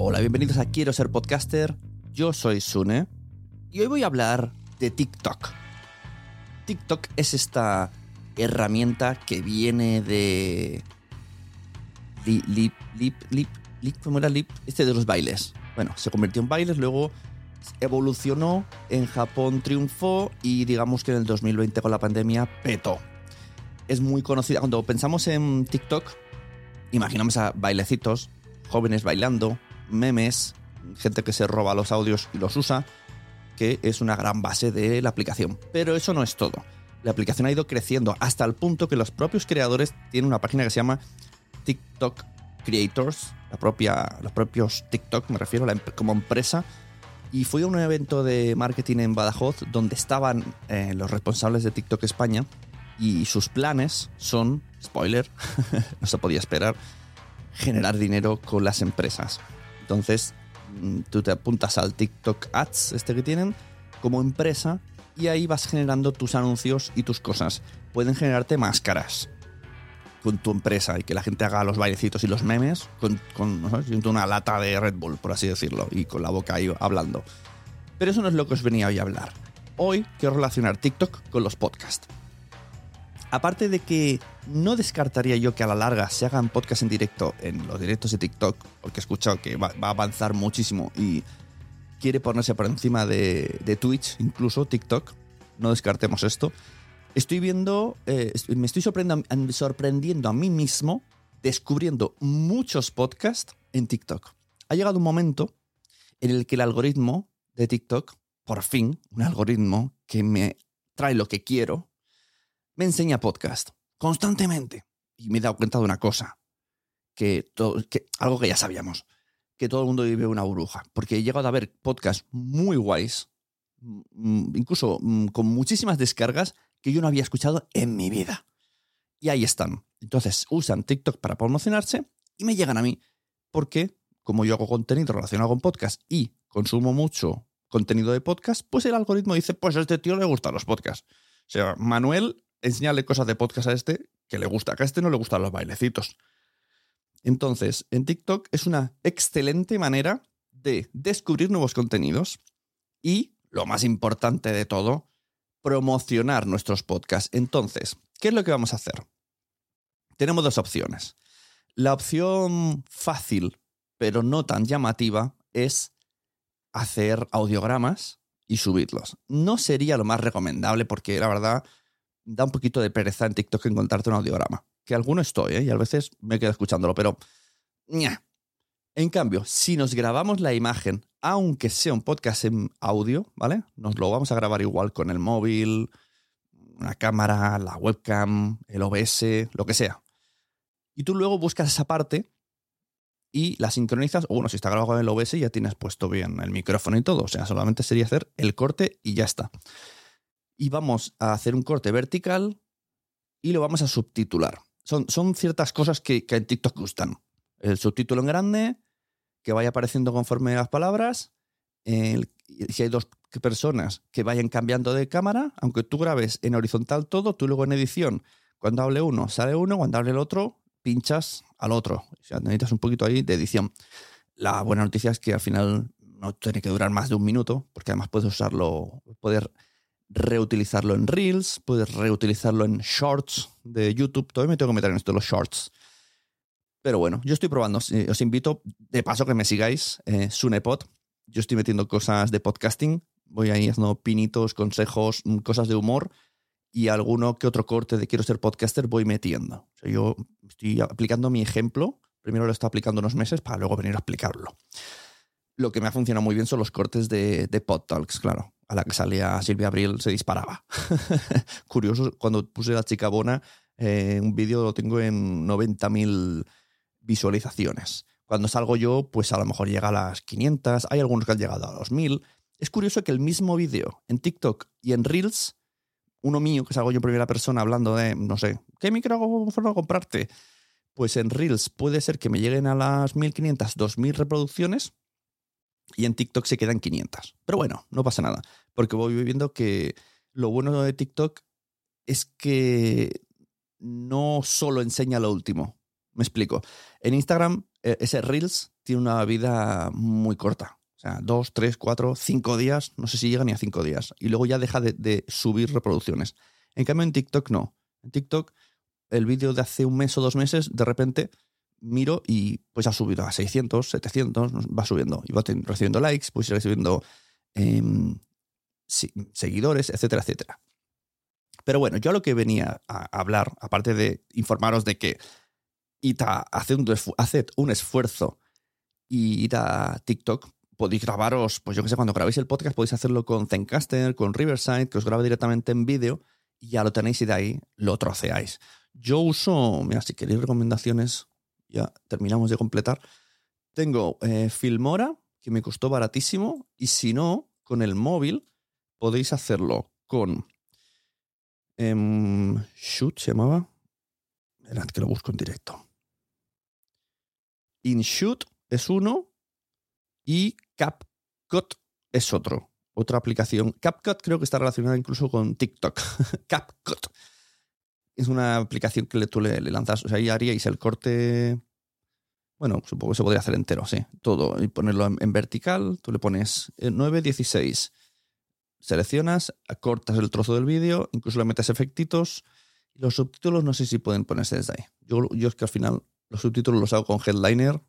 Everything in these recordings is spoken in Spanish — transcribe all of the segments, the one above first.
Hola, bienvenidos a Quiero ser podcaster. Yo soy Sune y hoy voy a hablar de TikTok. TikTok es esta herramienta que viene de Lip, lip, lip, lip, lip, ¿cómo era lip? Este de los bailes. Bueno, se convirtió en bailes, luego evolucionó, en Japón triunfó y digamos que en el 2020 con la pandemia petó. Es muy conocida. Cuando pensamos en TikTok, imaginamos a bailecitos, jóvenes bailando, memes, gente que se roba los audios y los usa, que es una gran base de la aplicación. Pero eso no es todo. La aplicación ha ido creciendo hasta el punto que los propios creadores tienen una página que se llama TikTok Creators, la propia, los propios TikTok, me refiero, la, como empresa. Y fui a un evento de marketing en Badajoz donde estaban eh, los responsables de TikTok España y sus planes son, spoiler, no se podía esperar, generar dinero con las empresas. Entonces, mm, tú te apuntas al TikTok Ads, este que tienen, como empresa, y ahí vas generando tus anuncios y tus cosas. Pueden generarte máscaras con tu empresa y que la gente haga los bailecitos y los memes con, ¿no? una lata de Red Bull, por así decirlo, y con la boca ahí hablando. Pero eso no es lo que os venía hoy a hablar. Hoy quiero relacionar TikTok con los podcasts. Aparte de que no descartaría yo que a la larga se hagan podcasts en directo en los directos de TikTok, porque he escuchado que va, a avanzar muchísimo y quiere ponerse por encima de, Twitch, incluso TikTok. No descartemos esto. Estoy viendo, eh, me estoy sorprendiendo a mí mismo descubriendo muchos podcasts en TikTok. Ha llegado un momento en el que el algoritmo de TikTok, por fin, un algoritmo que me trae lo que quiero, me enseña podcast constantemente. Y me he dado cuenta de una cosa, que, todo, algo que ya sabíamos, que todo el mundo vive una burbuja, porque he llegado a ver podcasts muy guays, incluso con muchísimas descargas que yo no había escuchado en mi vida. Y ahí están. Entonces usan TikTok para promocionarse y me llegan a mí, porque como yo hago contenido relacionado con podcast y consumo mucho contenido de podcast, pues el algoritmo dice, pues a este tío le gustan los podcasts. O sea, Manuel enseñarle cosas de podcast a este que le gusta, que a este no le gustan los bailecitos. Entonces, en TikTok es una excelente manera de descubrir nuevos contenidos y, lo más importante de todo, promocionar nuestros podcasts. Entonces, ¿qué es lo que vamos a hacer? Tenemos dos opciones. La opción fácil, pero no tan llamativa, es hacer audiogramas y subirlos. No sería lo más recomendable porque la verdad da un poquito de pereza en TikTok encontrarte un audiograma. Que alguno estoy, ¿eh? y a veces me quedo escuchándolo, pero... En cambio, si nos grabamos la imagen aunque sea un podcast en audio, ¿vale? Nos lo vamos a grabar igual con el móvil, una cámara, la webcam, el OBS, lo que sea. Y tú luego buscas esa parte y la sincronizas, o bueno, si está grabado en el OBS ya tienes puesto bien el micrófono y todo, o sea, solamente sería hacer el corte y ya está. Y vamos a hacer un corte vertical y lo vamos a subtitular. Son, son ciertas cosas que, en TikTok gustan. El subtítulo en grande, que vaya apareciendo conforme las palabras. si hay dos personas que vayan cambiando de cámara, aunque tú grabes en horizontal todo, tú luego en edición, cuando hable uno, sale uno, cuando hable el otro, pinchas al otro. O sea, necesitas un poquito ahí de edición. La buena noticia es que al final no tiene que durar más de un minuto, porque además puedes usarlo, poder reutilizarlo en Reels, puedes reutilizarlo en Shorts de YouTube. Todavía me tengo que meter en esto de los Shorts. Pero bueno, yo estoy probando. Os invito, de paso, que me sigáis, eh, Sunepod. Yo estoy metiendo cosas de podcasting. Voy ahí haciendo pinitos, consejos, mm, cosas de humor y alguno que otro corte de quiero ser podcaster voy metiendo. O sea, yo estoy aplicando mi ejemplo. Primero lo estoy aplicando unos meses para luego venir a explicarlo. Lo que me ha funcionado muy bien son los cortes de, de Pod Talks, claro. A la que salía Silvia Abril se disparaba. Curioso, cuando puse la chica bona, eh, un vídeo lo tengo en 90.000 visualizaciones. Cuando salgo yo, pues a lo mejor llega a las 500, hay algunos que han llegado a los 1000. Es curioso que el mismo vídeo en TikTok y en Reels, uno mío que salgo yo en primera persona hablando de, no sé, ¿qué micrófono comprarte? Pues en Reels puede ser que me lleguen a las 1500, 2000 reproducciones y en TikTok se quedan 500. Pero bueno, no pasa nada, porque voy viendo que lo bueno de TikTok es que no solo enseña lo último. Me explico. En Instagram, eh, ese Reels tiene una vida muy corta. O sea, dos, tres, cuatro, cinco días, no sé si llega ni a cinco días. Y luego ya deja de, de subir reproducciones. En cambio, en TikTok no. En TikTok, el vídeo de hace un mes o dos meses, de repente miro y pues ha subido a 600, 700, va subiendo. Y va recibiendo likes, pues recibiendo em, seguidores, etcétera, etcétera. Pero bueno, yo a lo que venía a hablar, aparte de informaros de que id a hacer un, haced un esfuerzo y id a TikTok, podéis grabaros, pues yo que sé, cuando grabéis el podcast podéis hacerlo con Zencaster, con Riverside, que os grabe directamente en vídeo y ya lo tenéis y de ahí lo troceáis. Yo uso, mira, si queréis recomendaciones, ya terminamos de completar. Tengo eh, Filmora, que me costó baratísimo, y si no, con el móvil podéis hacerlo con em, Shoot, se llamaba. Esperad que lo busco en directo. InShoot es uno y CapCut es otro. Otra aplicación. CapCut creo que está relacionada incluso con TikTok. CapCut. Es una aplicación que le- tú le, lanzas. O sea, ahí haríais el corte. Bueno, supongo que se podría hacer entero, sí. Todo. Y ponerlo en, vertical. Tú le pones eh, 9.16. Seleccionas, cortas el trozo del vídeo, incluso le metes efectitos. Los subtítulos no sé si pueden ponerse desde ahí. Yo, yo es que al final los subtítulos los hago con Headliner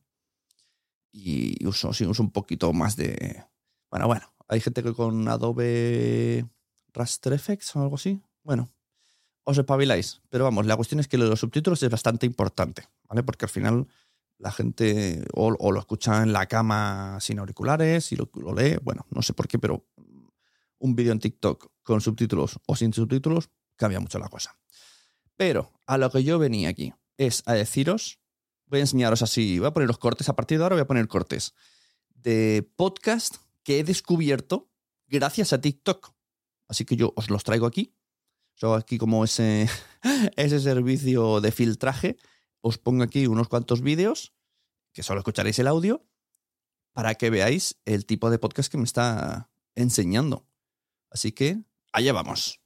y uso, sí, uso un poquito más de... Bueno, bueno, hay gente que con Adobe Raster Effects o algo así. Bueno, os espabiláis. Pero vamos, la cuestión es que lo de los subtítulos es bastante importante, ¿vale? Porque al final la gente o, lo escucha en la cama sin auriculares y lo lee. Bueno, no sé por qué, pero un vídeo en TikTok con subtítulos o sin subtítulos cambia mucho la cosa. Pero a lo que yo venía aquí es a deciros, voy a enseñaros así, voy a poner los cortes, a partir de ahora voy a poner cortes de podcast que he descubierto gracias a TikTok. Así que yo os los traigo aquí. Hago aquí como ese, ese servicio de filtraje. Os pongo aquí unos cuantos vídeos, que solo escucharéis el audio, para que veáis el tipo de podcast que me está enseñando. Así que allá vamos.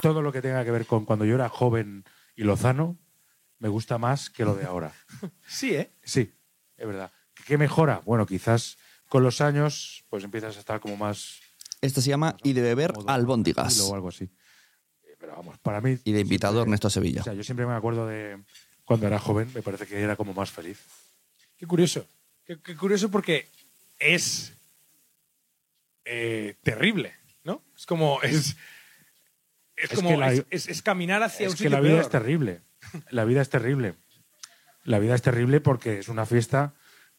todo lo que tenga que ver con cuando yo era joven y lozano me gusta más que lo de ahora. Sí, ¿eh? Sí, es verdad. ¿Qué mejora? Bueno, quizás con los años pues empiezas a estar como más... Este se llama Y de beber albóndigas. O algo así. Pero vamos, para mí... Y de invitado siempre- Ernesto Sevilla. O sea, yo siempre me acuerdo de cuando era joven, me parece que era como más feliz. Qué curioso. Qué, qué curioso porque es eh, terrible, ¿no? Es como. Es, es Es como. la- es, es- es caminar hacia un Es que sitio la vida peor. es terrible. La vida es terrible. La vida es terrible porque es una fiesta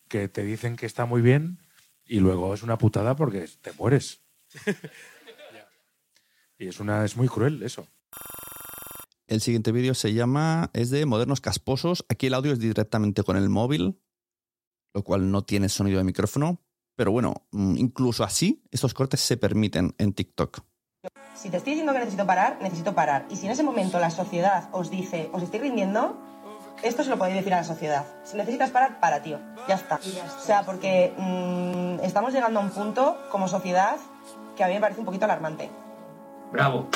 que te dicen que está muy bien Y luego es una putada porque te mueres. y es, una, es muy cruel eso. El siguiente vídeo se llama, es de Modernos Casposos. Aquí el audio es directamente con el móvil, lo cual no tiene sonido de micrófono. Pero bueno, mm, incluso así, estos cortes se permiten en TikTok. Si te estoy diciendo que necesito parar, necesito parar. Y si en ese momento la sociedad os dice, os estoy rindiendo, esto se lo podéis decir a la sociedad. Si necesitas parar, para, tío. Ya está. O sea, porque mm, estamos llegando a un punto como sociedad que a mí me parece un poquito alarmante. Bravo.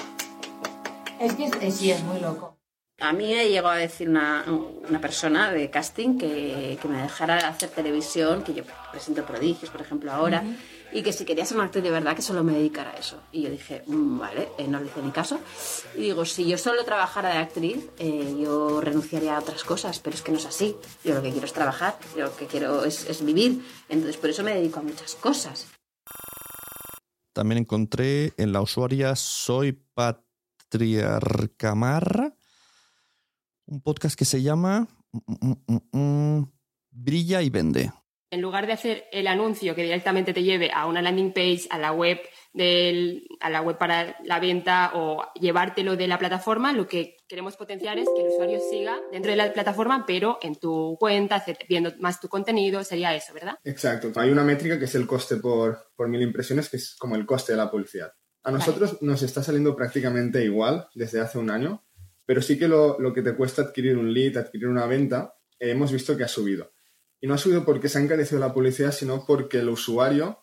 Es que eh, sí, es muy loco. A mí me llegó a decir una, una persona de casting que, que, me dejara hacer televisión, que yo presento prodigios, por ejemplo, ahora, uh -huh. y que si quería ser una actriz de verdad, que solo me dedicara a eso. Y yo dije, mmm, vale, eh, no le hice ni caso. Y digo, si yo solo trabajara de actriz, eh, yo renunciaría a otras cosas, pero es que no es así. Yo lo que quiero es trabajar, yo lo que quiero es, es vivir. Entonces, por eso me dedico a muchas cosas. También encontré en la usuaria Soy Patriarcamarra un podcast que se llama mm, mm, mm, Brilla y Vende. En lugar de hacer el anuncio que directamente te lleve a una landing page, a la web del, a la web para la venta o llevártelo de la plataforma, lo que queremos potenciar es que el usuario siga dentro de la plataforma, pero en tu cuenta, viendo más tu contenido, sería eso, ¿verdad? Exacto. Hay una métrica que es el coste por, por mil impresiones, que es como el coste de la publicidad. A nosotros vale. nos está saliendo prácticamente igual desde hace un año, pero sí que lo, lo que te cuesta adquirir un lead, adquirir una venta, eh, hemos visto que ha subido. Y no ha subido porque se ha encarecido la publicidad, sino porque el usuario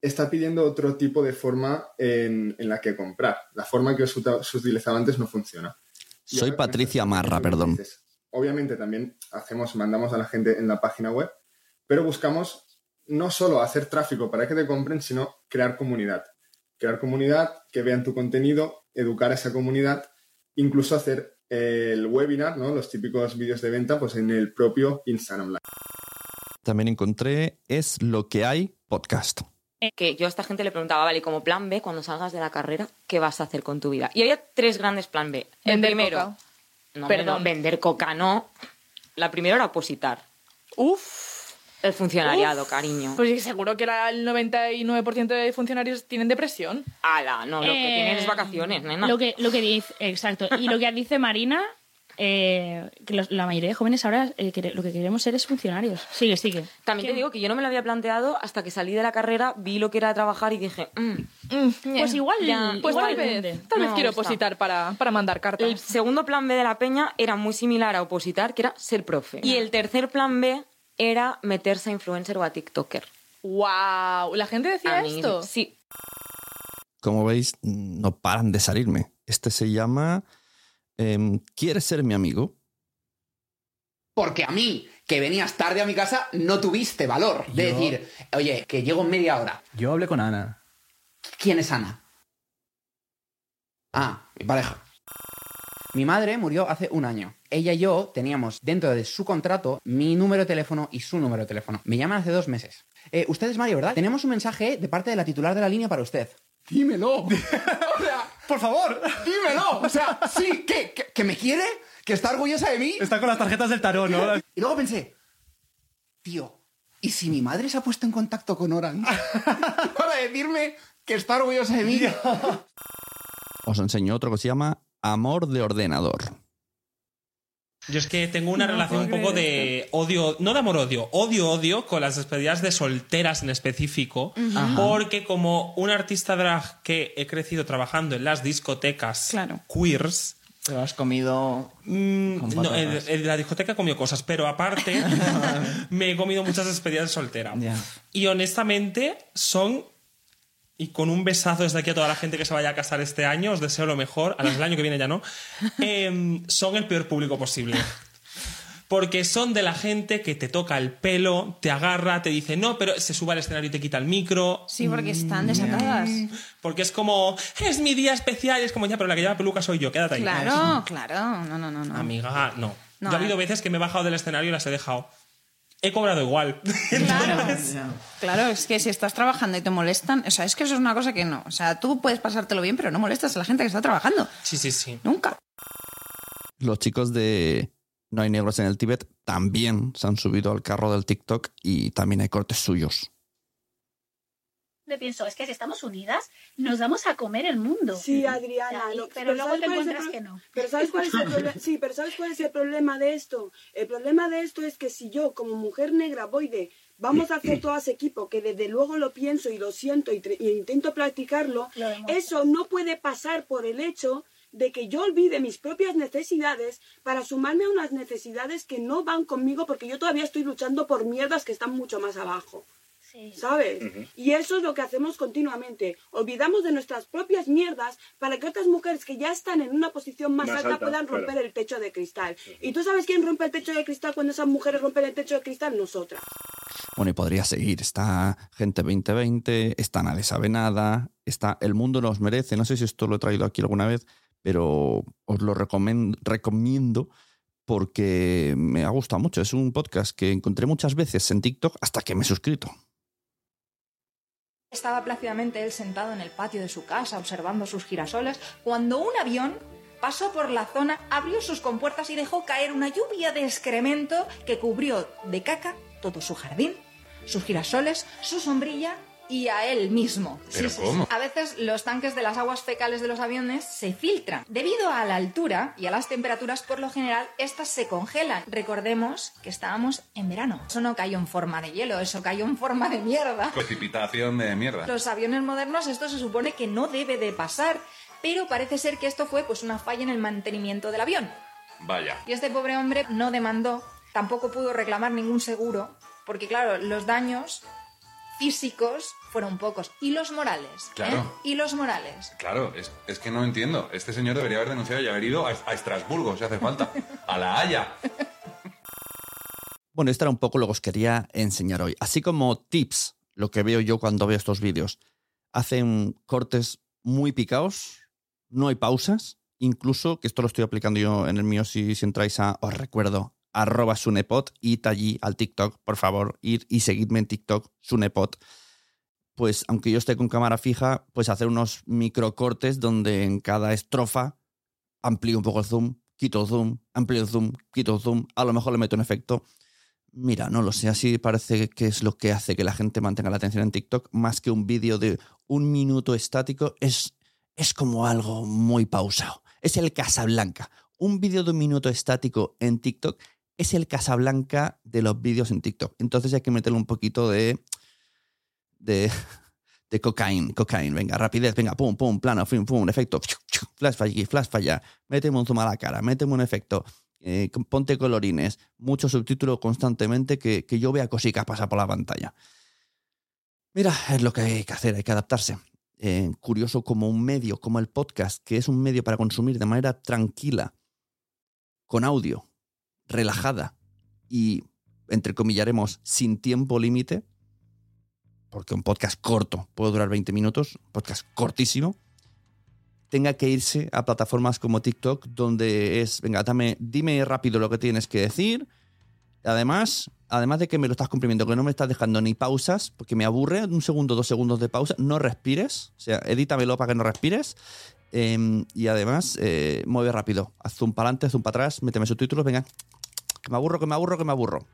está pidiendo otro tipo de forma en, en la que comprar. La forma que os, os utilizaba antes no funciona. Y Soy Patricia Marra, perdón. Dices, obviamente también hacemos, mandamos a la gente en la página web, pero buscamos no solo hacer tráfico para que te compren, sino crear comunidad. Crear comunidad, que vean tu contenido, educar a esa comunidad, incluso hacer el webinar, ¿no? los típicos vídeos de venta, pues en el propio Instagram Live. También encontré Es lo que hay podcast. Que yo a esta gente le preguntaba, vale, como plan B, cuando salgas de la carrera, ¿qué vas a hacer con tu vida? Y había tres grandes plan B. El Vender primero, coca. No, Perdón. no, vender coca, no. La primera era opositar. Uf. El funcionariado, Uf. cariño. Pues seguro que el 99% de funcionarios tienen depresión. Ala, no, lo que Eh, tienen es vacaciones, nena. Lo que, lo que dice, exacto. Y lo que dice Marina, eh, que los- la mayoría de jóvenes ahora eh, lo que queremos ser es funcionarios. Sigue, sigue. También te digo que yo no me lo había planteado hasta que salí de la carrera, vi lo que era trabajar y dije, mm, Pues igual, Ya, Pues igual tal vez, vende. tal vez No me quiero opositar para, para mandar cartas. El segundo plan B de la peña era muy similar a opositar, que era ser profe. Y el tercer plan B era meterse a influencer o a TikToker. ¡Wow! ¿La gente decía A mí, esto? Sí. Como veis, no paran de salirme. Este se llama em, ¿Quieres ser mi amigo? Porque a mí, que venías tarde a mi casa, no tuviste valor de Yo- decir, oye, que llego en media hora. Yo hablé con Ana. ¿Quién es Ana? Ah, mi pareja. Mi madre murió hace un año. Ella y yo teníamos dentro de su contrato mi número de teléfono y su número de teléfono. Me llaman hace dos meses. Eh, usted es Mario, ¿verdad? Tenemos un mensaje de parte de la titular de la línea para usted. Dímelo. o sea, por favor, dímelo. O sea, sí, ¿qué? ¿Que, que me quiere? ¿Que está orgullosa de mí? Está con las tarjetas del tarot, ¿no? Y luego pensé, tío, ¿y si mi madre se ha puesto en contacto con Orange para decirme que está orgullosa de mí? Os enseño otro que se llama Amor de ordenador. Yo es que tengo una No relación un poco de odio, no de amor-odio, odio-odio con las despedidas de solteras en específico, porque como un artista drag que he crecido trabajando en las discotecas queers, Te lo has comido. Mm, no, en la discoteca he comido cosas, pero aparte me he comido muchas despedidas de soltera. Y honestamente son, y con un besazo desde aquí a toda la gente que se vaya a casar este año, os deseo lo mejor, a las del año que viene ya no, em, son el peor público posible. Porque son de la gente que te toca el pelo, te agarra, te dice no, pero se sube al escenario y te quita el micro. Sí, porque están desatadas. Porque es como, es mi día especial, y es como ya, pero la que lleva peluca soy yo, quédate ahí. Claro, claro. No, no, no, no. Amiga, no. No, Yo ha habido eh. veces que me he bajado del escenario y las he dejado. He cobrado igual. Claro, es que si estás trabajando y te molestan, o sea, es que eso es una cosa que no. O sea, tú puedes pasártelo bien, pero no molestas a la gente que está trabajando. Sí, sí, sí. Nunca. Los chicos de No hay negros en el Tíbet también se han subido al carro del TikTok y también hay cortes suyos. Siempre pienso, es que si estamos unidas, nos vamos a comer el mundo. Sí, Adriana. Y- lo- pero luego ¿sabes te cuál es el encuentras pro- que no. Pero ¿sabes cuál es el problema? Sí, pero ¿sabes cuál es el problema de esto? El problema de esto es que si yo, como mujer negra, voy de vamos a hacer todas equipo, que desde luego lo pienso y lo siento y, y intento practicarlo, eso no puede pasar por el hecho de que yo olvide mis propias necesidades para sumarme a unas necesidades que no van conmigo porque yo todavía estoy luchando por mierdas que están mucho más abajo. ¿Sabes? Y eso es lo que hacemos continuamente. Olvidamos de nuestras propias mierdas para que otras mujeres que ya están en una posición más, Más alta, alta, puedan claro. romper el techo de cristal. ¿Y tú sabes quién rompe el techo de cristal cuando esas mujeres rompen el techo de cristal? Nosotras. Bueno, y podría seguir. Está Gente 2020, está Nadie sabe nada, está El mundo nos merece. No sé si esto lo he traído aquí alguna vez, pero os lo recomiendo porque me ha gustado mucho. Es un podcast que encontré muchas veces en TikTok hasta que me he suscrito. Estaba plácidamente él sentado en el patio de su casa observando sus girasoles cuando un avión pasó por la zona, abrió sus compuertas y dejó caer una lluvia de excremento que cubrió de caca todo su jardín, sus girasoles, su sombrilla y a él mismo. ¿Pero cómo? A veces los tanques de las aguas fecales de los aviones se filtran. Debido a la altura y a las temperaturas, por lo general, estas se congelan. Recordemos que estábamos en verano. Eso no cayó en forma de hielo, eso cayó en forma de mierda. Precipitación de mierda. Los aviones modernos esto se supone que no debe de pasar, pero parece ser que esto fue pues una falla en el mantenimiento del avión. Vaya. Y este pobre hombre no demandó, tampoco pudo reclamar ningún seguro, porque claro, los daños físicos fueron pocos. ¿Y los morales? Claro. ¿Eh? ¿Y los morales? Claro, es, es que no entiendo. Este señor debería haber denunciado y haber ido a, a Estrasburgo, si hace falta. A la Haya. Bueno, esto era un poco lo que os quería enseñar hoy. Así como tips, lo que veo yo cuando veo estos vídeos. Hacen cortes muy picados, no hay pausas, incluso, que esto lo estoy aplicando yo en el mío, si, si entráis a, os recuerdo, arroba sunepot, id allí al TikTok, por favor, ir y seguidme en TikTok, sunepot. Pues aunque yo esté con cámara fija, pues hacer unos microcortes donde en cada estrofa amplío un poco el zoom, quito el zoom, amplío el zoom, quito el zoom, a lo mejor le meto un efecto. Mira, no lo sé, así parece que es lo que hace que la gente mantenga la atención en TikTok, más que un vídeo de un minuto estático, es, es como algo muy pausado. Es el Casablanca. Un vídeo de un minuto estático en TikTok es el Casablanca de los vídeos en TikTok. Entonces hay que meterle un poquito de. de. de cocaína, cocaína. Venga, rapidez, venga, pum, pum, plano, pum, pum, efecto. Flash aquí, flash allá. Méteme un zoom a la cara, méteme un efecto. ponte colorines, mucho subtítulo constantemente, que, que yo vea cositas pasar por la pantalla. Mira, es lo que hay que hacer, hay que adaptarse. Eh, curioso como un medio, como el podcast, que es un medio para consumir de manera tranquila, con audio, relajada y, entrecomillaremos, sin tiempo límite, porque un podcast corto puede durar 20 minutos, podcast cortísimo, tenga que irse a plataformas como TikTok, donde es, venga, dame, dime rápido lo que tienes que decir. Además, además de que me lo estás cumpliendo, que no me estás dejando ni pausas, porque me aburre, un segundo, dos segundos de pausa, no respires, o sea, edítamelo para que no respires. Eh, y además, eh, mueve rápido, haz zoom para adelante, zoom para atrás, méteme subtítulos, venga, que me aburro, que me aburro, que me aburro.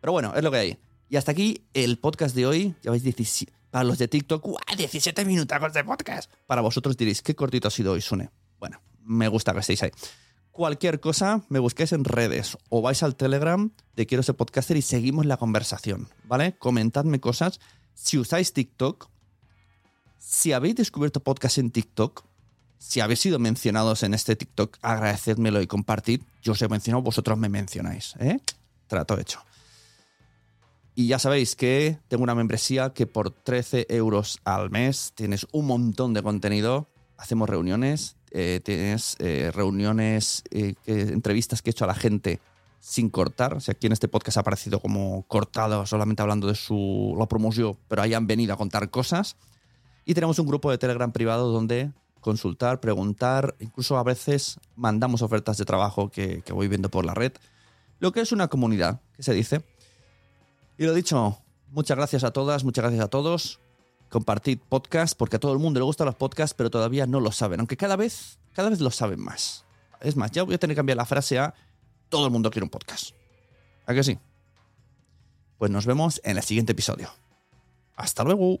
Pero bueno, es lo que hay. Y hasta aquí el podcast de hoy. Ya veis, 17 para los de TikTok, ¡guau! 17 minutos de podcast. Para vosotros diréis, qué cortito ha sido hoy, Sune. Bueno, me gusta que estéis ahí. Cualquier cosa, me busquéis en redes o vais al Telegram de Quiero ser podcaster y seguimos la conversación, ¿vale? Comentadme cosas. Si usáis TikTok, si habéis descubierto podcast en TikTok, si habéis sido mencionados en este TikTok, agradecedmelo y compartid. Yo os he mencionado, vosotros me mencionáis, ¿eh? Trato hecho. Y ya sabéis que tengo una membresía que por 13 euros al mes tienes un montón de contenido. Hacemos reuniones, eh, tienes eh, reuniones, eh, entrevistas que he hecho a la gente sin cortar. O sea, aquí en este podcast ha aparecido como cortado, solamente hablando de su la promoción, pero hayan venido a contar cosas. Y tenemos un grupo de Telegram privado donde consultar, preguntar, incluso a veces mandamos ofertas de trabajo que, voy viendo por la red. Lo que es una comunidad, que se dice. Y lo dicho, muchas gracias a todas, muchas gracias a todos. Compartid podcast, porque a todo el mundo le gustan los podcasts, pero todavía no lo saben. Aunque cada vez, cada vez lo saben más. Es más, ya voy a tener que cambiar la frase a todo el mundo quiere un podcast. ¿A que sí? Pues nos vemos en el siguiente episodio. Hasta luego.